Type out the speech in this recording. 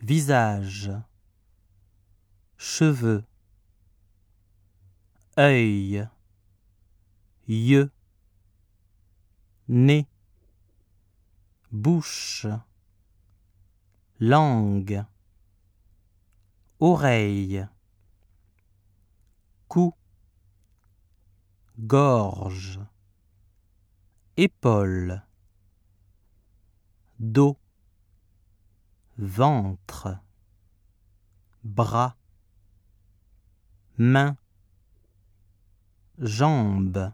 visage, cheveux, œil, yeux, nez, bouche, langue, oreille, cou, gorge, épaule, dos, ventre, bras, main, jambes.